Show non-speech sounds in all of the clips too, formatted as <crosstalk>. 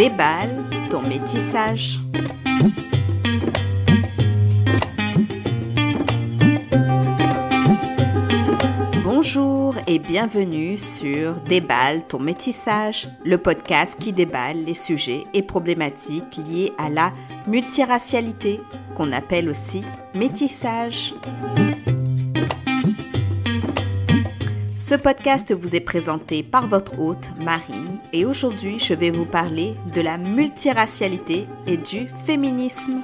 Déballe ton métissage. Bonjour et bienvenue sur Déballe ton métissage, le podcast qui déballe les sujets et problématiques liés à la multiracialité, qu'on appelle aussi métissage. Ce podcast vous est présenté par votre hôte Marine et aujourd'hui je vais vous parler de la multiracialité et du féminisme.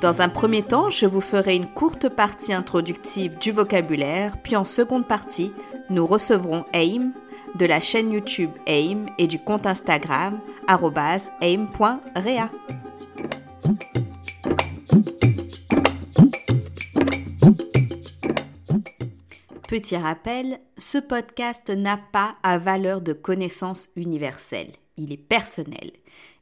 Dans un premier temps, je vous ferai une courte partie introductive du vocabulaire, puis en seconde partie, nous recevrons AIM de la chaîne YouTube AIM et du compte Instagram aim.rea. Petit rappel, ce podcast n'a pas à valeur de connaissance universelle, il est personnel.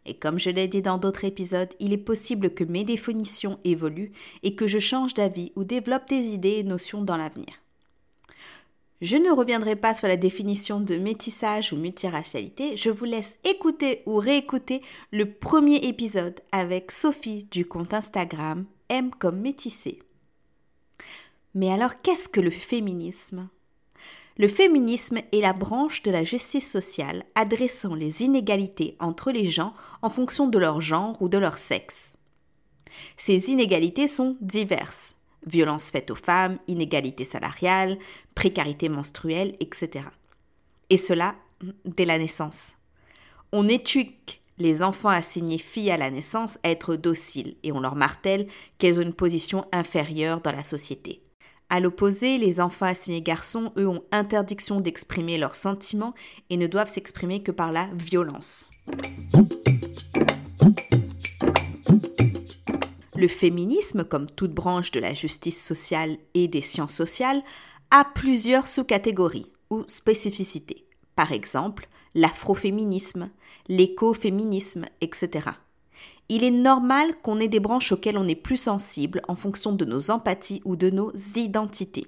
Et comme je l'ai dit dans d'autres épisodes, il est possible que mes définitions évoluent et que je change d'avis ou développe des idées et notions dans l'avenir. Je ne reviendrai pas sur la définition de métissage ou multiracialité, je vous laisse écouter ou réécouter le premier épisode avec Sophie du compte Instagram M comme métissé. Mais alors qu'est-ce que le féminisme? Le féminisme est la branche de la justice sociale adressant les inégalités entre les gens en fonction de leur genre ou de leur sexe. Ces inégalités sont diverses. Violences faites aux femmes, inégalités salariales, précarité menstruelle, etc. Et cela dès la naissance. On éduque les enfants assignés filles à la naissance à être dociles et on leur martèle qu'elles ont une position inférieure dans la société. À l'opposé, les enfants assignés garçons, eux, ont interdiction d'exprimer leurs sentiments et ne doivent s'exprimer que par la violence. Le féminisme, comme toute branche de la justice sociale et des sciences sociales, a plusieurs sous-catégories ou spécificités. Par exemple, l'afroféminisme, l'écoféminisme, etc il est normal qu'on ait des branches auxquelles on est plus sensible en fonction de nos empathies ou de nos identités.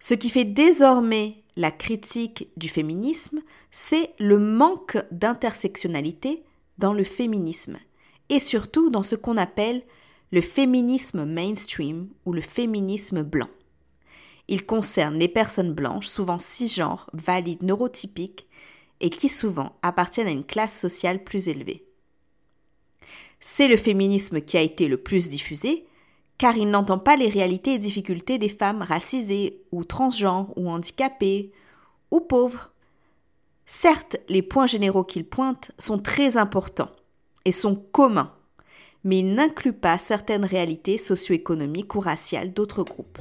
Ce qui fait désormais la critique du féminisme, c'est le manque d'intersectionnalité dans le féminisme, et surtout dans ce qu'on appelle le féminisme mainstream ou le féminisme blanc. Il concerne les personnes blanches, souvent cisgenres, valides, neurotypiques, et qui souvent appartiennent à une classe sociale plus élevée. C'est le féminisme qui a été le plus diffusé, car il n'entend pas les réalités et difficultés des femmes racisées ou transgenres ou handicapées ou pauvres. Certes, les points généraux qu'il pointe sont très importants et sont communs, mais il n'inclut pas certaines réalités socio-économiques ou raciales d'autres groupes.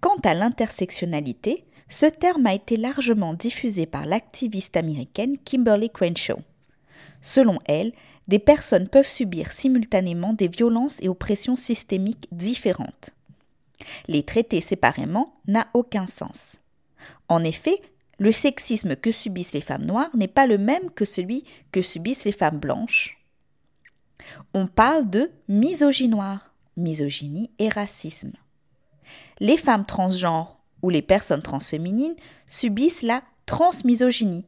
Quant à l'intersectionnalité, ce terme a été largement diffusé par l'activiste américaine Kimberly Crenshaw. Selon elle, des personnes peuvent subir simultanément des violences et oppressions systémiques différentes. Les traiter séparément n'a aucun sens. En effet, le sexisme que subissent les femmes noires n'est pas le même que celui que subissent les femmes blanches. On parle de misogynoire, misogynie et racisme. Les femmes transgenres où les personnes transféminines subissent la transmisogynie.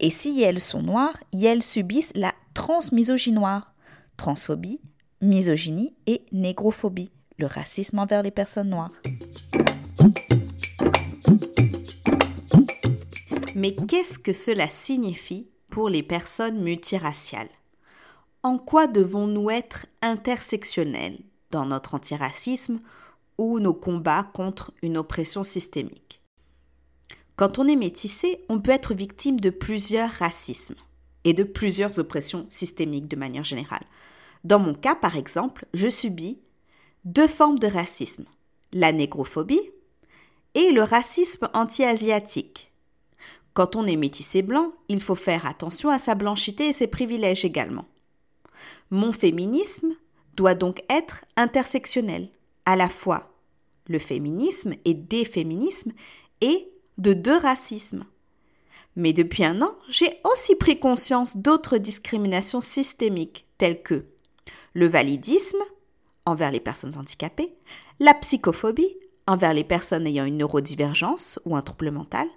Et si elles sont noires, elles subissent la transmisogynoire, transphobie, misogynie et négrophobie, le racisme envers les personnes noires. Mais qu'est-ce que cela signifie pour les personnes multiraciales? En quoi devons-nous être intersectionnels dans notre antiracisme ou nos combats contre une oppression systémique. Quand on est métissé, on peut être victime de plusieurs racismes et de plusieurs oppressions systémiques de manière générale. Dans mon cas, par exemple, je subis deux formes de racisme, la négrophobie et le racisme anti-asiatique. Quand on est métissé blanc, il faut faire attention à sa blanchité et ses privilèges également. Mon féminisme doit donc être intersectionnel à la fois le féminisme et des féminismes et de deux racismes. Mais depuis un an, j'ai aussi pris conscience d'autres discriminations systémiques telles que le validisme envers les personnes handicapées, la psychophobie envers les personnes ayant une neurodivergence ou un trouble mental,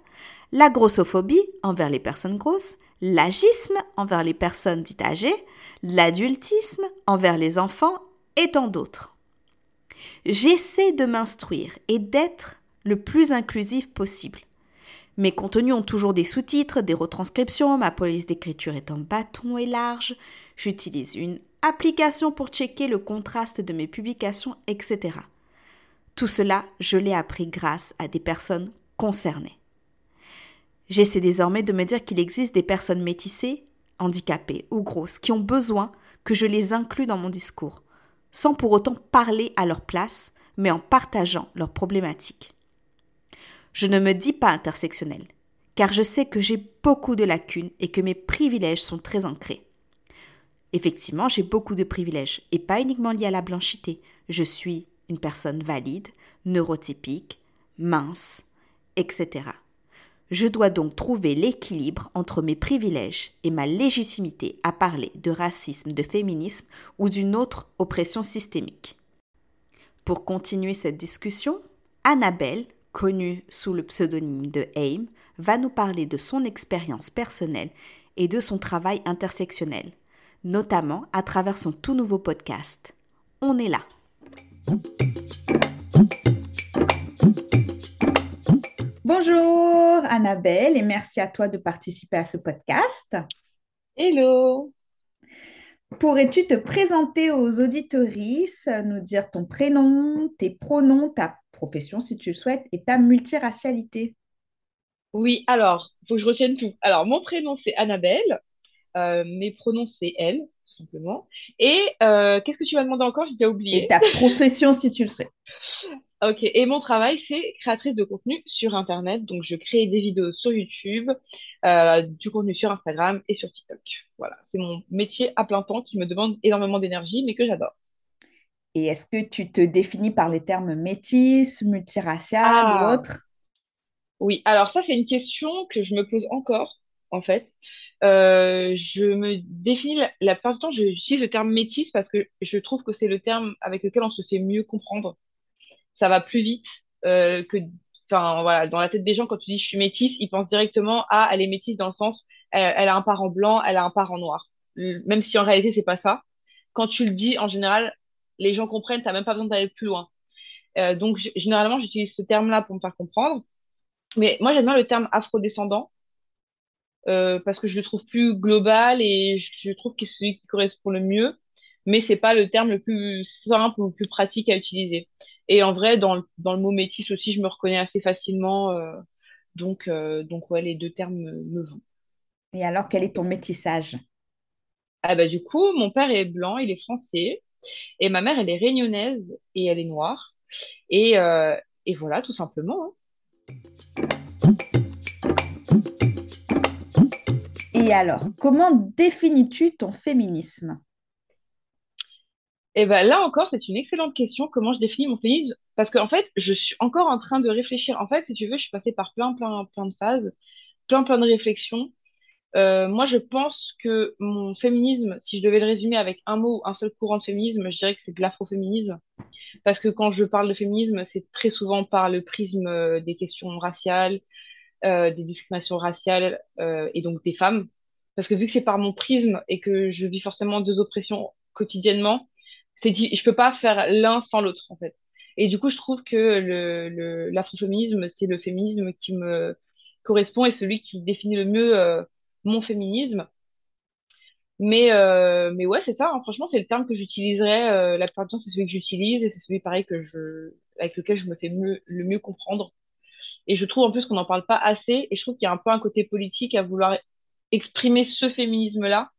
la grossophobie envers les personnes grosses, l'agisme envers les personnes dites âgées, l'adultisme envers les enfants et tant d'autres. J'essaie de m'instruire et d'être le plus inclusif possible. Mes contenus ont toujours des sous-titres, des retranscriptions, ma police d'écriture est en bâton et large, j'utilise une application pour checker le contraste de mes publications, etc. Tout cela, je l'ai appris grâce à des personnes concernées. J'essaie désormais de me dire qu'il existe des personnes métissées, handicapées ou grosses qui ont besoin que je les inclue dans mon discours, sans pour autant parler à leur place, mais en partageant leurs problématiques. Je ne me dis pas intersectionnelle, car je sais que j'ai beaucoup de lacunes et que mes privilèges sont très ancrés. Effectivement, j'ai beaucoup de privilèges, et pas uniquement liés à la blanchité. Je suis une personne valide, neurotypique, mince, etc. Je dois donc trouver l'équilibre entre mes privilèges et ma légitimité à parler de racisme, de féminisme ou d'une autre oppression systémique. Pour continuer cette discussion, Annabelle, connue sous le pseudonyme de AIM, va nous parler de son expérience personnelle et de son travail intersectionnel, notamment à travers son tout nouveau podcast. On est là. Bonjour Annabelle et merci à toi de participer à ce podcast. Hello. Pourrais-tu te présenter aux auditorices, nous dire ton prénom, tes pronoms, ta profession si tu le souhaites et ta multiracialité? Oui, alors, il faut que je retienne tout. Alors, mon prénom c'est Annabelle, euh, mes pronoms c'est elle, tout simplement. Et euh, qu'est-ce que tu m'as demandé encore? J'ai déjà oublié. Et ta profession si tu le souhaites. <laughs> Ok, et mon travail, c'est créatrice de contenu sur Internet. Donc, je crée des vidéos sur YouTube, euh, du contenu sur Instagram et sur TikTok. Voilà, c'est mon métier à plein temps qui me demande énormément d'énergie, mais que j'adore. Et est-ce que tu te définis par les termes métis, multiracial ou Ah, autre? Oui, alors ça, c'est une question que je me pose encore, en fait. Euh, je me définis, la, la plupart du temps, j'utilise le terme métis parce que je trouve que c'est le terme avec lequel on se fait mieux comprendre. Ça va plus vite euh, que, enfin voilà, dans la tête des gens, quand tu dis je suis métisse, ils pensent directement à elle est métisse dans le sens elle, a un parent blanc, elle a un parent noir. Même si en réalité c'est pas ça. Quand tu le dis, en général, les gens comprennent, t'as même pas besoin d'aller plus loin. Euh, donc généralement, j'utilise ce terme-là pour me faire comprendre. Mais moi, j'aime bien le terme afrodescendant euh, parce que je le trouve plus global et je trouve que c'est celui qui correspond le mieux, mais c'est pas le terme le plus simple ou le plus pratique à utiliser. Et en vrai, dans le, dans le mot métis aussi, je me reconnais assez facilement, euh, donc, euh, donc ouais, les deux termes me, me vont. Et alors, quel est ton métissage? Ah bah du coup, mon père est blanc, il est français, et ma mère, elle est réunionnaise et elle est noire. Et, euh, et voilà, tout simplement. hein. Et alors, comment définis-tu ton féminisme? Et ben là encore, c'est une excellente question. Comment je définis mon féminisme? Parce qu'en fait, je suis encore en train de réfléchir. En fait, si tu veux, je suis passée par plein, plein, plein de phases, plein, plein de réflexions. Euh, moi, je pense que mon féminisme, si je devais le résumer avec un mot, un seul courant de féminisme, je dirais que c'est de l'afroféminisme. Parce que quand je parle de féminisme, c'est très souvent par le prisme euh, des questions raciales, euh, des discriminations raciales et donc des femmes. Parce que vu que c'est par mon prisme et que je vis forcément deux oppressions quotidiennement, c'est je peux pas faire l'un sans l'autre en fait. Et du coup, je trouve que le, l'afroféminisme, c'est le féminisme qui me correspond et celui qui définit le mieux euh, mon féminisme. Mais, euh, mais ouais, c'est ça, hein. Franchement, c'est le terme que j'utiliserais. euh, la plupart du temps, c'est celui que j'utilise et c'est celui pareil que je, avec lequel je me fais le mieux comprendre. Et je trouve en plus qu'on n'en parle pas assez. Et je trouve qu'il y a un peu un côté politique à vouloir exprimer ce féminisme-là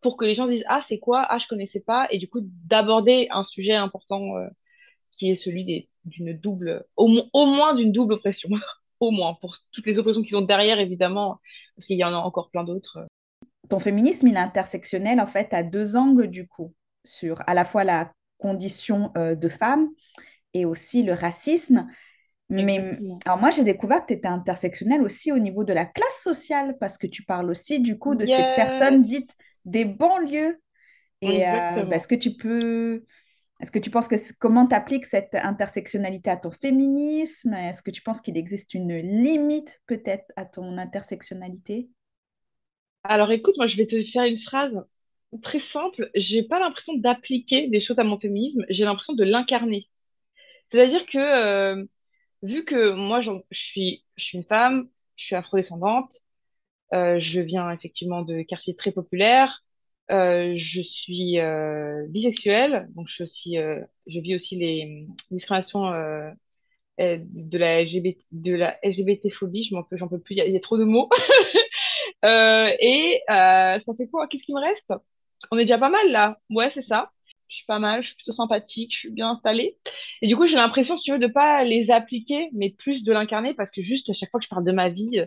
pour que les gens disent, Ah, c'est quoi? Ah, je connaissais pas. Et du coup, d'aborder un sujet important euh, qui est celui d'une double, au, mo- au moins d'une double oppression. <laughs> Au moins, pour toutes les oppressions qui sont derrière, évidemment, parce qu'il y en a encore plein d'autres. Ton féminisme, il est intersectionnel en fait à deux angles du coup, sur à la fois la condition euh, de femme et aussi le racisme. Mais Exactement. alors moi, j'ai découvert que tu étais intersectionnel aussi au niveau de la classe sociale parce que tu parles aussi du coup de ces personnes dites des banlieues. Et euh, bah, est-ce que tu peux Est-ce que tu penses que comment t'appliques cette intersectionnalité à ton féminisme? Est-ce que tu penses qu'il existe une limite peut-être à ton intersectionnalité? Alors écoute, moi je vais te faire une phrase très simple. J'ai pas l'impression d'appliquer des choses à mon féminisme, j'ai l'impression de l'incarner. C'est-à-dire que euh, vu que moi je suis, je suis une femme, je suis afrodescendante, je viens effectivement de quartiers très populaires, euh, je suis euh, bisexuelle, donc je, suis aussi, je vis aussi les discriminations de la LGBT, de la LGBT-phobie, je m'en peux, j'en peux plus, il y, a trop de mots. <laughs> et ça fait quoi? Qu'est-ce qui me reste? On est déjà pas mal là. Ouais, c'est ça je suis pas mal, je suis plutôt sympathique, je suis bien installée. Et du coup, j'ai l'impression, si tu veux, de pas les appliquer, mais plus de l'incarner, parce que juste à chaque fois que je parle de ma vie,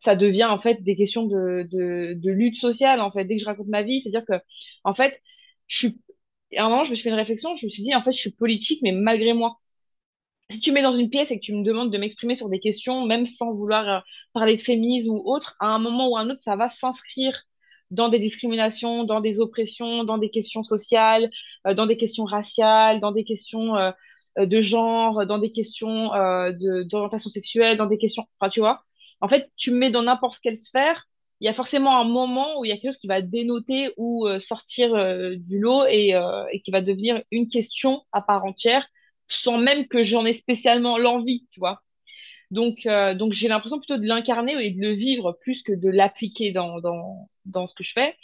ça devient en fait des questions de, de, lutte sociale, en fait, dès que je raconte ma vie. C'est-à-dire que, en fait, je suis. Un moment, je me suis fait une réflexion, je me suis dit, en fait, je suis politique, mais malgré moi. Si tu mets dans une pièce et que tu me demandes de m'exprimer sur des questions, même sans vouloir euh, parler de féminisme ou autre, à un moment ou à un autre, ça va s'inscrire dans des discriminations, dans des oppressions, dans des questions sociales, euh, dans des questions raciales, dans des questions euh, euh, de genre, dans des questions d'orientation sexuelle, dans des questions... Enfin, tu vois, en fait, tu me mets dans n'importe quelle sphère, il y a forcément un moment où il y a quelque chose qui va dénoter ou sortir du lot et, et, qui va devenir une question à part entière, sans même que j'en ai spécialement l'envie, tu vois. Donc, donc j'ai l'impression plutôt de l'incarner et de le vivre plus que de l'appliquer dans, dans, dans ce que je fais.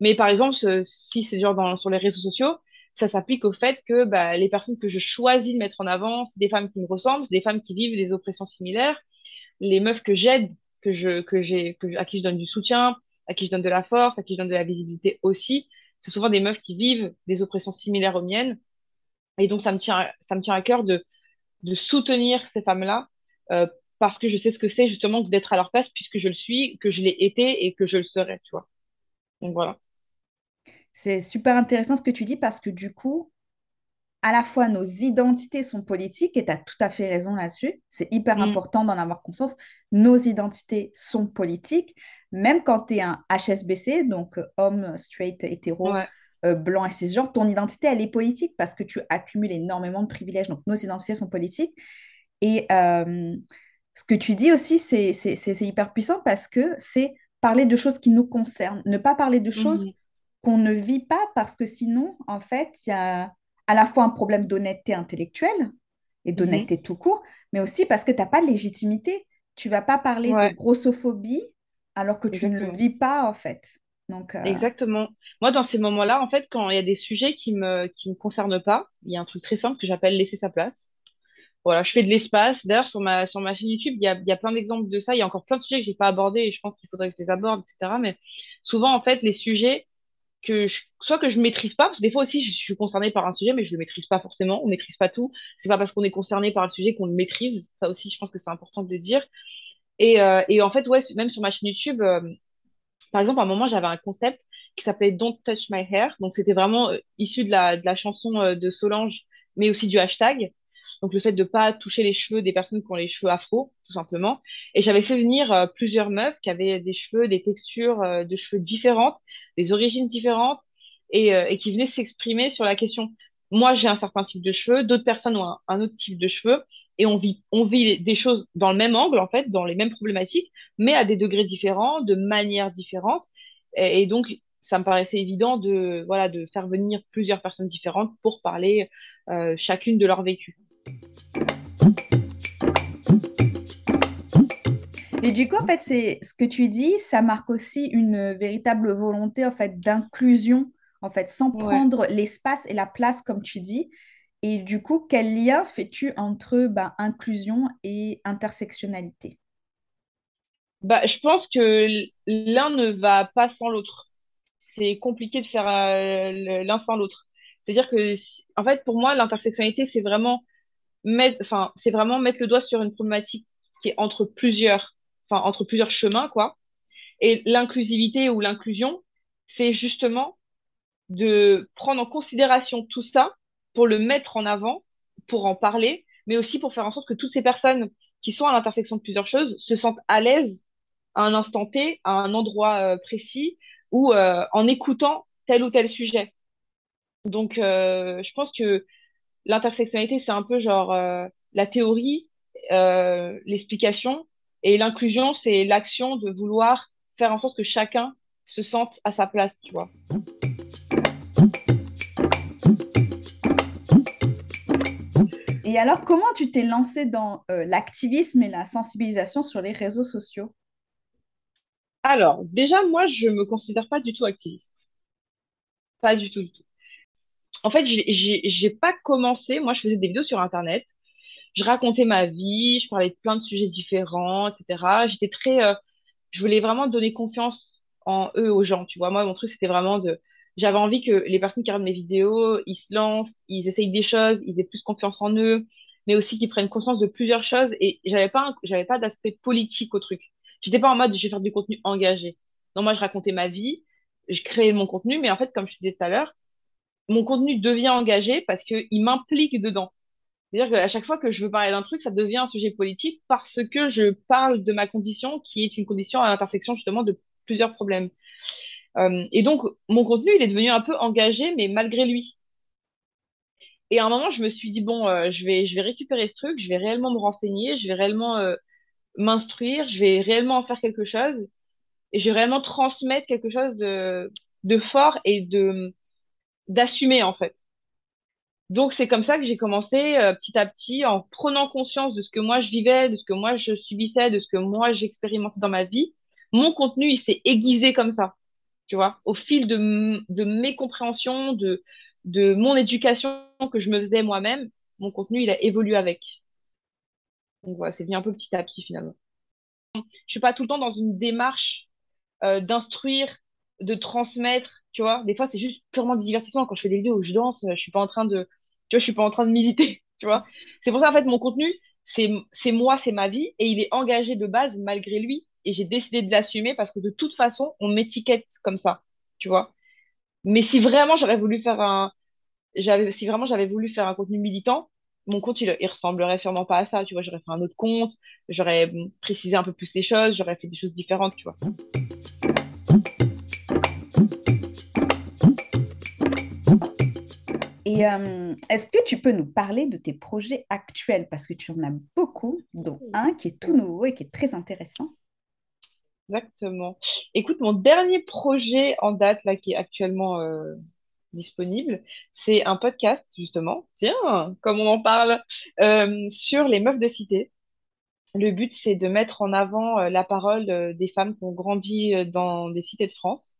Mais par exemple, si c'est genre sur les réseaux sociaux, ça s'applique au fait que bah, les personnes que je choisis de mettre en avant, c'est des femmes qui me ressemblent, c'est des femmes qui vivent des oppressions similaires. Les meufs que j'aide, que je, que j'ai, que à qui je donne du soutien, à qui je donne de la force, à qui je donne de la visibilité aussi, c'est souvent des meufs qui vivent des oppressions similaires aux miennes. Et donc, ça me tient, ça me tient à cœur de, de soutenir ces femmes-là euh, parce que je sais ce que c'est justement d'être à leur place puisque je le suis, que je l'ai été et que je le serai, tu vois. Donc voilà. C'est super intéressant ce que tu dis parce que du coup, à la fois nos identités sont politiques et tu as tout à fait raison là-dessus. C'est hyper mm. important d'en avoir conscience. Nos identités sont politiques, même quand tu es un HSBC, donc euh, homme, straight, hétéro, euh, blanc et cisgenre, ton identité, elle est politique parce que tu accumules énormément de privilèges. Donc nos identités sont politiques. Et euh, ce que tu dis aussi, c'est hyper puissant parce que c'est parler de choses qui nous concernent, ne pas parler de choses mhm. qu'on ne vit pas parce que sinon, en fait, il y a à la fois un problème d'honnêteté intellectuelle et mhm. d'honnêteté tout court, mais aussi parce que tu n'as pas de légitimité. Tu vas pas parler de grossophobie alors que tu ne le vis pas, en fait. Donc, euh, Exactement. Moi, dans ces moments-là, en fait, quand il y a des sujets qui me, qui me concernent pas, il y a un truc très simple que j'appelle laisser sa place voilà, je fais de l'espace. D'ailleurs, sur ma, sur ma chaîne YouTube, il y a, y a plein d'exemples de ça. Il y a encore plein de sujets que j'ai pas abordés et je pense qu'il faudrait que je les aborde, etc. Mais souvent, en fait, les sujets que soit que je maîtrise pas, parce que des fois aussi, je, suis concernée par un sujet, mais je le maîtrise pas forcément. On maîtrise pas tout. C'est pas parce qu'on est concerné par le sujet qu'on le maîtrise. Ça aussi, je pense que c'est important de le dire. Et, euh, et en fait, ouais, même sur ma chaîne YouTube, euh, par exemple, à un moment, j'avais un concept qui s'appelait Don't Touch My Hair. Donc, c'était vraiment euh, issu de la, de la chanson de Solange, mais aussi du hashtag. Donc le fait de ne pas toucher les cheveux des personnes qui ont les cheveux afro, tout simplement. Et j'avais fait venir euh, plusieurs meufs qui avaient des cheveux, des textures euh, de cheveux différentes, des origines différentes, et, euh, qui venaient s'exprimer sur la question. Moi, j'ai un certain type de cheveux, d'autres personnes ont un, autre type de cheveux, et on vit, on vit des choses dans le même angle, en fait, dans les mêmes problématiques, mais à des degrés différents, de manières différentes. Et, donc, ça me paraissait évident de, voilà, de faire venir plusieurs personnes différentes pour parler chacune de leur vécu. Et du coup, en fait, c'est ce que tu dis, ça marque aussi une véritable volonté en fait d'inclusion, en fait, sans prendre l'espace et la place comme tu dis. Et du coup, quel lien fais-tu entre ben, inclusion et intersectionnalité? Bah, je pense que l'un ne va pas sans l'autre. C'est compliqué de faire euh, l'un sans l'autre. C'est-à-dire que, en fait, pour moi, l'intersectionnalité, c'est vraiment c'est vraiment mettre le doigt sur une problématique qui est entre plusieurs, entre plusieurs chemins, quoi. Et l'inclusivité ou l'inclusion, c'est justement de prendre en considération tout ça pour le mettre en avant, pour en parler, mais aussi pour faire en sorte que toutes ces personnes qui sont à l'intersection de plusieurs choses se sentent à l'aise à un instant T, à un endroit euh, précis, ou euh, en écoutant tel ou tel sujet. Donc, euh, je pense que l'intersectionnalité, c'est un peu genre euh, la théorie, euh, l'explication, et l'inclusion, c'est l'action de vouloir faire en sorte que chacun se sente à sa place, tu vois. Et alors, comment tu t'es lancé dans euh, l'activisme et la sensibilisation sur les réseaux sociaux? Alors, déjà, moi, je me considère pas du tout activiste. Pas du tout, du tout. En fait, j'ai pas commencé. Moi, je faisais des vidéos sur Internet. Je racontais ma vie, je parlais de plein de sujets différents, etc. J'étais très, euh, je voulais vraiment donner confiance en eux, aux gens, tu vois. Moi, mon truc, c'était vraiment de, j'avais envie que les personnes qui regardent mes vidéos, ils se lancent, ils essayent des choses, ils aient plus confiance en eux, mais aussi qu'ils prennent conscience de plusieurs choses. Et j'avais pas, j'avais pas d'aspect politique au truc. J'étais pas en mode, je vais faire du contenu engagé. Non, moi, je racontais ma vie, je créais mon contenu, mais en fait, comme je te disais tout à l'heure, mon contenu devient engagé parce qu'il m'implique dedans. C'est-à-dire qu'à chaque fois que je veux parler d'un truc, ça devient un sujet politique parce que je parle de ma condition qui est une condition à l'intersection justement de plusieurs problèmes. Euh, et donc, mon contenu, il est devenu un peu engagé, mais malgré lui. Et à un moment, je me suis dit, bon, euh, je vais, je vais récupérer ce truc, je vais réellement me renseigner, je vais réellement euh, m'instruire, je vais réellement en faire quelque chose, et je vais réellement transmettre quelque chose de, de fort et de d'assumer, en fait. Donc, c'est comme ça que j'ai commencé euh, petit à petit en prenant conscience de ce que moi je vivais, de ce que moi je subissais, de ce que moi j'expérimentais dans ma vie. Mon contenu, il s'est aiguisé comme ça, tu vois, au fil de, de mes compréhensions, de, de mon éducation que je me faisais moi-même. Mon contenu, il a évolué avec. Donc, voilà, c'est venu un peu petit à petit finalement. Je suis pas tout le temps dans une démarche euh, d'instruire, de transmettre, tu vois. Des fois, c'est juste purement du divertissement. Quand je fais des vidéos où je danse, euh, je suis pas en train de, tu vois, je suis pas en train de militer, <laughs> tu vois. C'est pour ça, en fait, mon contenu, c'est, moi, c'est ma vie, et il est engagé de base malgré lui. Et j'ai décidé de l'assumer parce que de toute façon, on m'étiquette comme ça, tu vois. Mais si vraiment j'aurais voulu faire un, j'avais, si vraiment j'avais voulu faire un contenu militant, mon compte, il, il ressemblerait sûrement pas à ça, tu vois. J'aurais fait un autre compte, j'aurais hum, précisé un peu plus les choses, j'aurais fait des choses différentes, tu vois. Et euh, est-ce que tu peux nous parler de tes projets actuels? Parce que tu en as beaucoup, dont un qui est tout nouveau et qui est très intéressant. Exactement. Écoute, mon dernier projet en date, là, qui est actuellement euh, disponible, c'est un podcast, justement, tiens, comme on en parle, euh, sur les meufs de cité. Le but, c'est de mettre en avant la parole des femmes qui ont grandi dans des cités de France,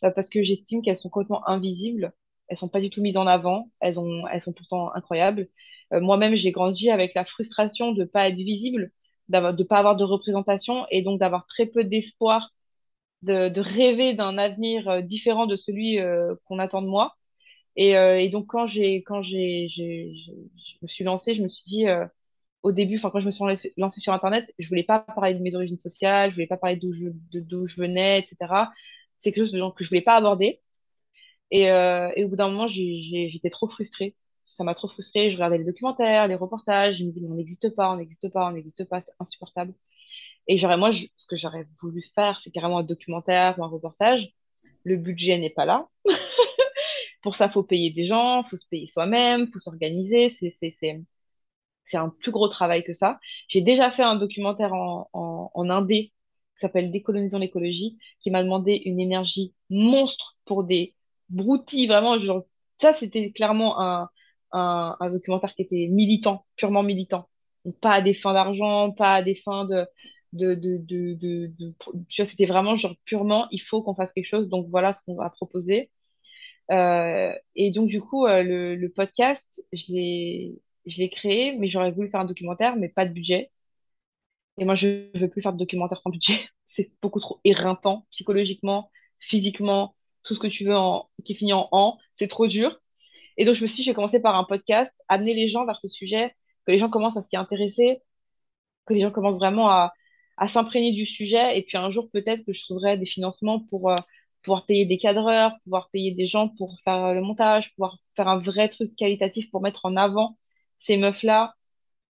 parce que j'estime qu'elles sont complètement invisibles. Elles sont pas du tout mises en avant. Elles ont, elles sont pourtant incroyables. Euh, moi-même, j'ai grandi avec la frustration de pas être visible, de pas avoir de représentation et donc d'avoir très peu d'espoir, de, rêver d'un avenir euh, différent de celui euh, qu'on attend de moi. Et, donc, quand j'ai, quand j'ai, je me suis lancée, je me suis dit, au début, enfin, quand je me suis lancée sur Internet, je voulais pas parler de mes origines sociales, je voulais pas parler d'où je, d'où je venais, etc. C'est quelque chose que je voulais pas aborder. Et, euh, et au bout d'un moment, j'étais trop frustrée. Ça m'a trop frustrée. Je regardais les documentaires, les reportages. Je me disais, on n'existe pas, on n'existe pas, on n'existe pas, c'est insupportable. Et j'aurais, moi, ce que j'aurais voulu faire, c'est carrément un documentaire ou un reportage. Le budget n'est pas là. <laughs> Pour ça, faut payer des gens, faut se payer soi-même, faut s'organiser. C'est, c'est un plus gros travail que ça. J'ai déjà fait un documentaire en, en, en indé qui s'appelle Décolonisons l'écologie, qui m'a demandé une énergie monstre pour des broutilles, vraiment, genre, ça c'était clairement un, un, documentaire qui était militant, purement militant. Pas à des fins d'argent, pas à des fins de... De, de, de, tu vois, c'était vraiment genre purement, il faut qu'on fasse quelque chose, donc voilà ce qu'on va proposer. Euh, et donc, du coup, euh, le, le podcast, je l'ai créé, mais j'aurais voulu faire un documentaire, mais pas de budget. Et moi, je ne veux plus faire de documentaire sans budget. <laughs> C'est beaucoup trop éreintant, psychologiquement, physiquement, tout ce que tu veux en, qui finit en en, c'est trop dur. Et donc, je me suis dit, je vais commencer par un podcast, amener les gens vers ce sujet, que les gens commencent à s'y intéresser, que les gens commencent vraiment à, s'imprégner du sujet. Et puis un jour, peut-être que je trouverai des financements pour euh, pouvoir payer des cadreurs, pouvoir payer des gens pour faire euh, le montage, pouvoir faire un vrai truc qualitatif pour mettre en avant ces meufs-là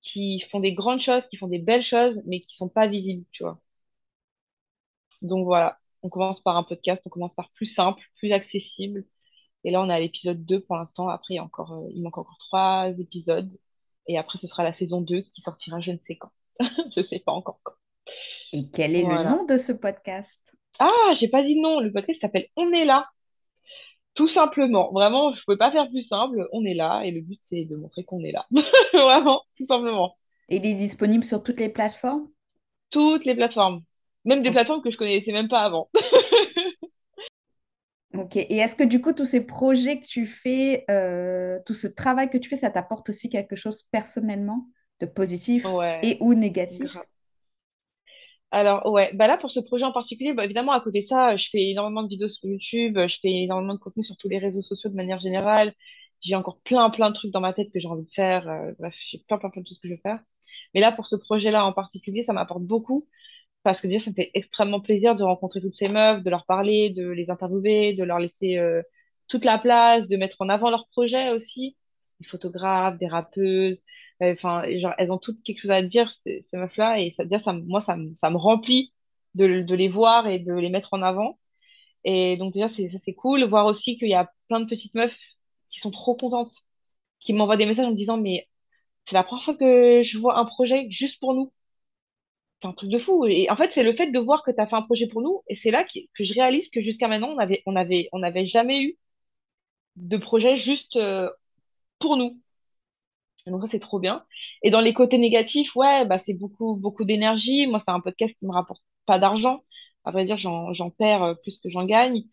qui font des grandes choses, qui font des belles choses, mais qui sont pas visibles, tu vois. Donc voilà, on commence par un podcast, on commence par plus simple, plus accessible. Et là, on est à l'épisode 2 pour l'instant. Après, il, y a encore, euh, il manque encore trois épisodes. Et après, ce sera la saison 2 qui sortira je ne sais quand. <laughs> je ne sais pas encore quand. Et quel est le nom de ce podcast? Ah, j'ai pas dit non. Le podcast s'appelle On est là. Tout simplement. Vraiment, je ne pouvais pas faire plus simple. On est là. Et le but, c'est de montrer qu'on est là. <laughs> Vraiment, tout simplement. Et il est disponible sur toutes les plateformes? Toutes les plateformes. Même des plateformes que je connaissais même pas avant. <laughs> Ok. Et est-ce que du coup, tous ces projets que tu fais, euh, tout ce travail que tu fais, ça t'apporte aussi quelque chose personnellement de positif et ou négatif? Alors, ouais, bah là, pour ce projet en particulier, bah, évidemment, à côté de ça, je fais énormément de vidéos sur YouTube, je fais énormément de contenu sur tous les réseaux sociaux de manière générale. J'ai encore plein, plein de trucs dans ma tête que j'ai envie de faire. euh, bref, j'ai plein, plein, plein de choses que je veux faire. Mais là, pour ce projet-là en particulier, ça m'apporte beaucoup parce que déjà, ça me fait extrêmement plaisir de rencontrer toutes ces meufs, de leur parler, de les interviewer, de leur laisser euh, toute la place, de mettre en avant leurs projets aussi. Des photographes, des rappeuses, euh, enfin, elles ont toutes quelque chose à dire, ces, meufs-là, et ça, déjà, ça, moi, ça, me- remplit de, de les voir et de les mettre en avant. Et donc, déjà, c'est, ça, c'est cool. Voir aussi qu'il y a plein de petites meufs qui sont trop contentes, qui m'envoient des messages en me disant, mais c'est la première fois que je vois un projet juste pour nous. C'est un truc de fou. Et en fait, c'est le fait de voir que tu as fait un projet pour nous, et c'est là que, je réalise que jusqu'à maintenant, on avait, on avait, on n'avait jamais eu de projet juste euh, pour nous. Donc ça, c'est trop bien. Et dans les côtés négatifs, ouais, bah, c'est beaucoup, beaucoup d'énergie. Moi, c'est un podcast qui me rapporte pas d'argent. À vrai dire, j'en, j'en perds euh, plus que j'en gagne.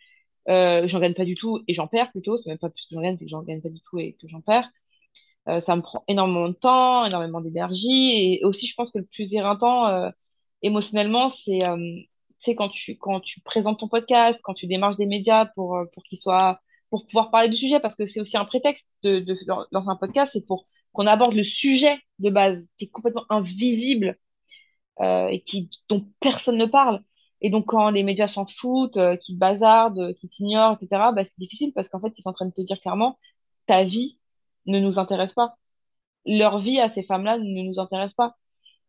Euh, j'en gagne pas du tout et j'en perds plutôt. C'est même pas plus que j'en gagne, c'est que j'en gagne pas du tout et que j'en perds. Euh, ça me prend énormément de temps, énormément d'énergie. Et aussi, je pense que le plus éreintant euh, émotionnellement, c'est euh, quand tu, quand tu présentes ton podcast, quand tu démarches des médias pour, euh, pour qu'ils soient, pour pouvoir parler du sujet, parce que c'est aussi un prétexte de, dans, un podcast, c'est pour qu'on aborde le sujet de base, qui est complètement invisible et qui, dont personne ne parle. Et donc, quand les médias s'en foutent, qu'ils bazardent, euh, qu'ils t'ignorent, etc., bah, c'est difficile parce qu'en fait, ils sont en train de te dire clairement, ta vie ne nous intéresse pas. Leur vie à ces femmes-là ne nous intéresse pas.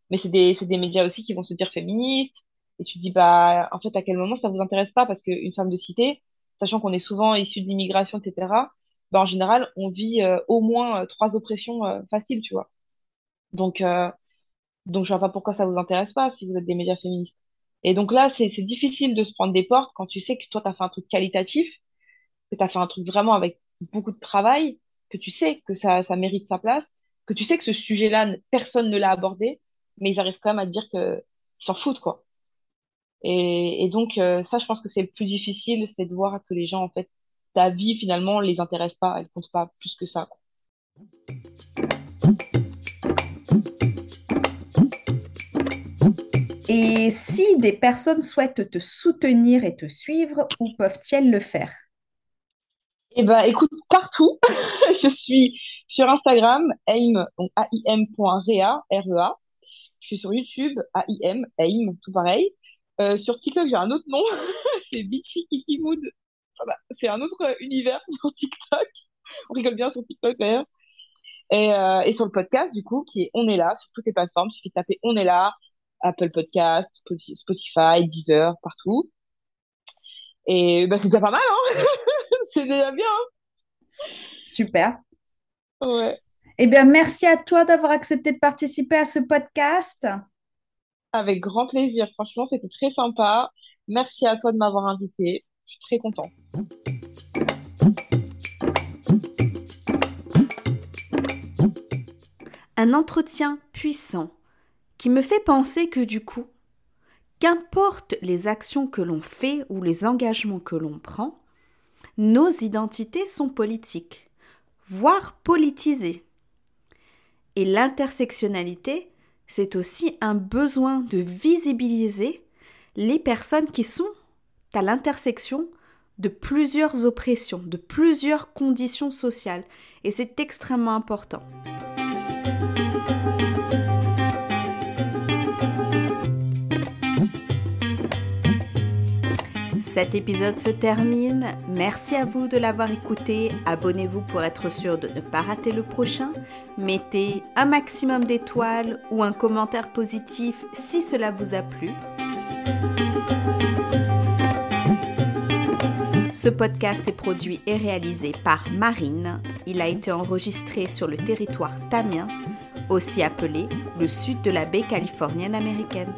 Mais c'est des, des médias aussi qui vont se dire féministes. Et tu te dis, bah, en fait, à quel moment ça vous intéresse pas? Parce qu'une femme de cité, sachant qu'on est souvent issu de l'immigration, etc., bah, en général, on vit euh, au moins euh, trois oppressions euh, faciles, tu vois. Donc, donc, je vois pas pourquoi ça vous intéresse pas si vous êtes des médias féministes. Et donc là, c'est difficile de se prendre des portes quand tu sais que toi, tu as fait un truc qualitatif, que tu as fait un truc vraiment avec beaucoup de travail, que tu sais que ça, mérite sa place, que tu sais que ce sujet-là, personne ne l'a abordé, mais ils arrivent quand même à dire que ils s'en foutent, quoi. Et, donc, euh, ça, je pense que c'est le plus difficile, c'est de voir que les gens, en fait, ta vie, finalement, les intéresse pas, elle compte pas plus que ça. Et si des personnes souhaitent te soutenir et te suivre, où peuvent-elles le faire? Eh ben, écoute, partout, <laughs> je suis sur Instagram, aim, donc aim.rea, R-E-A. Je suis sur YouTube, AIM, AIM, tout pareil. Euh, sur TikTok, j'ai un autre nom, <laughs> c'est Bitchy Kiki Mood. Ah bah, c'est un autre univers <laughs> sur TikTok. On rigole bien sur TikTok d'ailleurs. Et, euh, et sur le podcast, du coup, qui est On est là, sur toutes les plateformes. Il suffit de taper On est là, Apple Podcast, Spotify, Deezer, partout. Et bah, c'est déjà pas mal, hein? C'est déjà bien, Super. hein? Ouais. Eh bien, merci à toi d'avoir accepté de participer à ce podcast. Avec grand plaisir. Franchement, c'était très sympa. Merci à toi de m'avoir invité. Je suis très contente. Un entretien puissant qui me fait penser que du coup, qu'importe les actions que l'on fait ou les engagements que l'on prend, nos identités sont politiques, voire politisées. Et l'intersectionnalité, c'est aussi un besoin de visibiliser les personnes qui sont à l'intersection de plusieurs oppressions, de plusieurs conditions sociales. Et c'est extrêmement important. Cet épisode se termine. Merci à vous de l'avoir écouté. Abonnez-vous pour être sûr de ne pas rater le prochain. Mettez un maximum d'étoiles ou un commentaire positif si cela vous a plu. Ce podcast est produit et réalisé par Marine. Il a été enregistré sur le territoire tamien, aussi appelé le sud de la baie californienne américaine.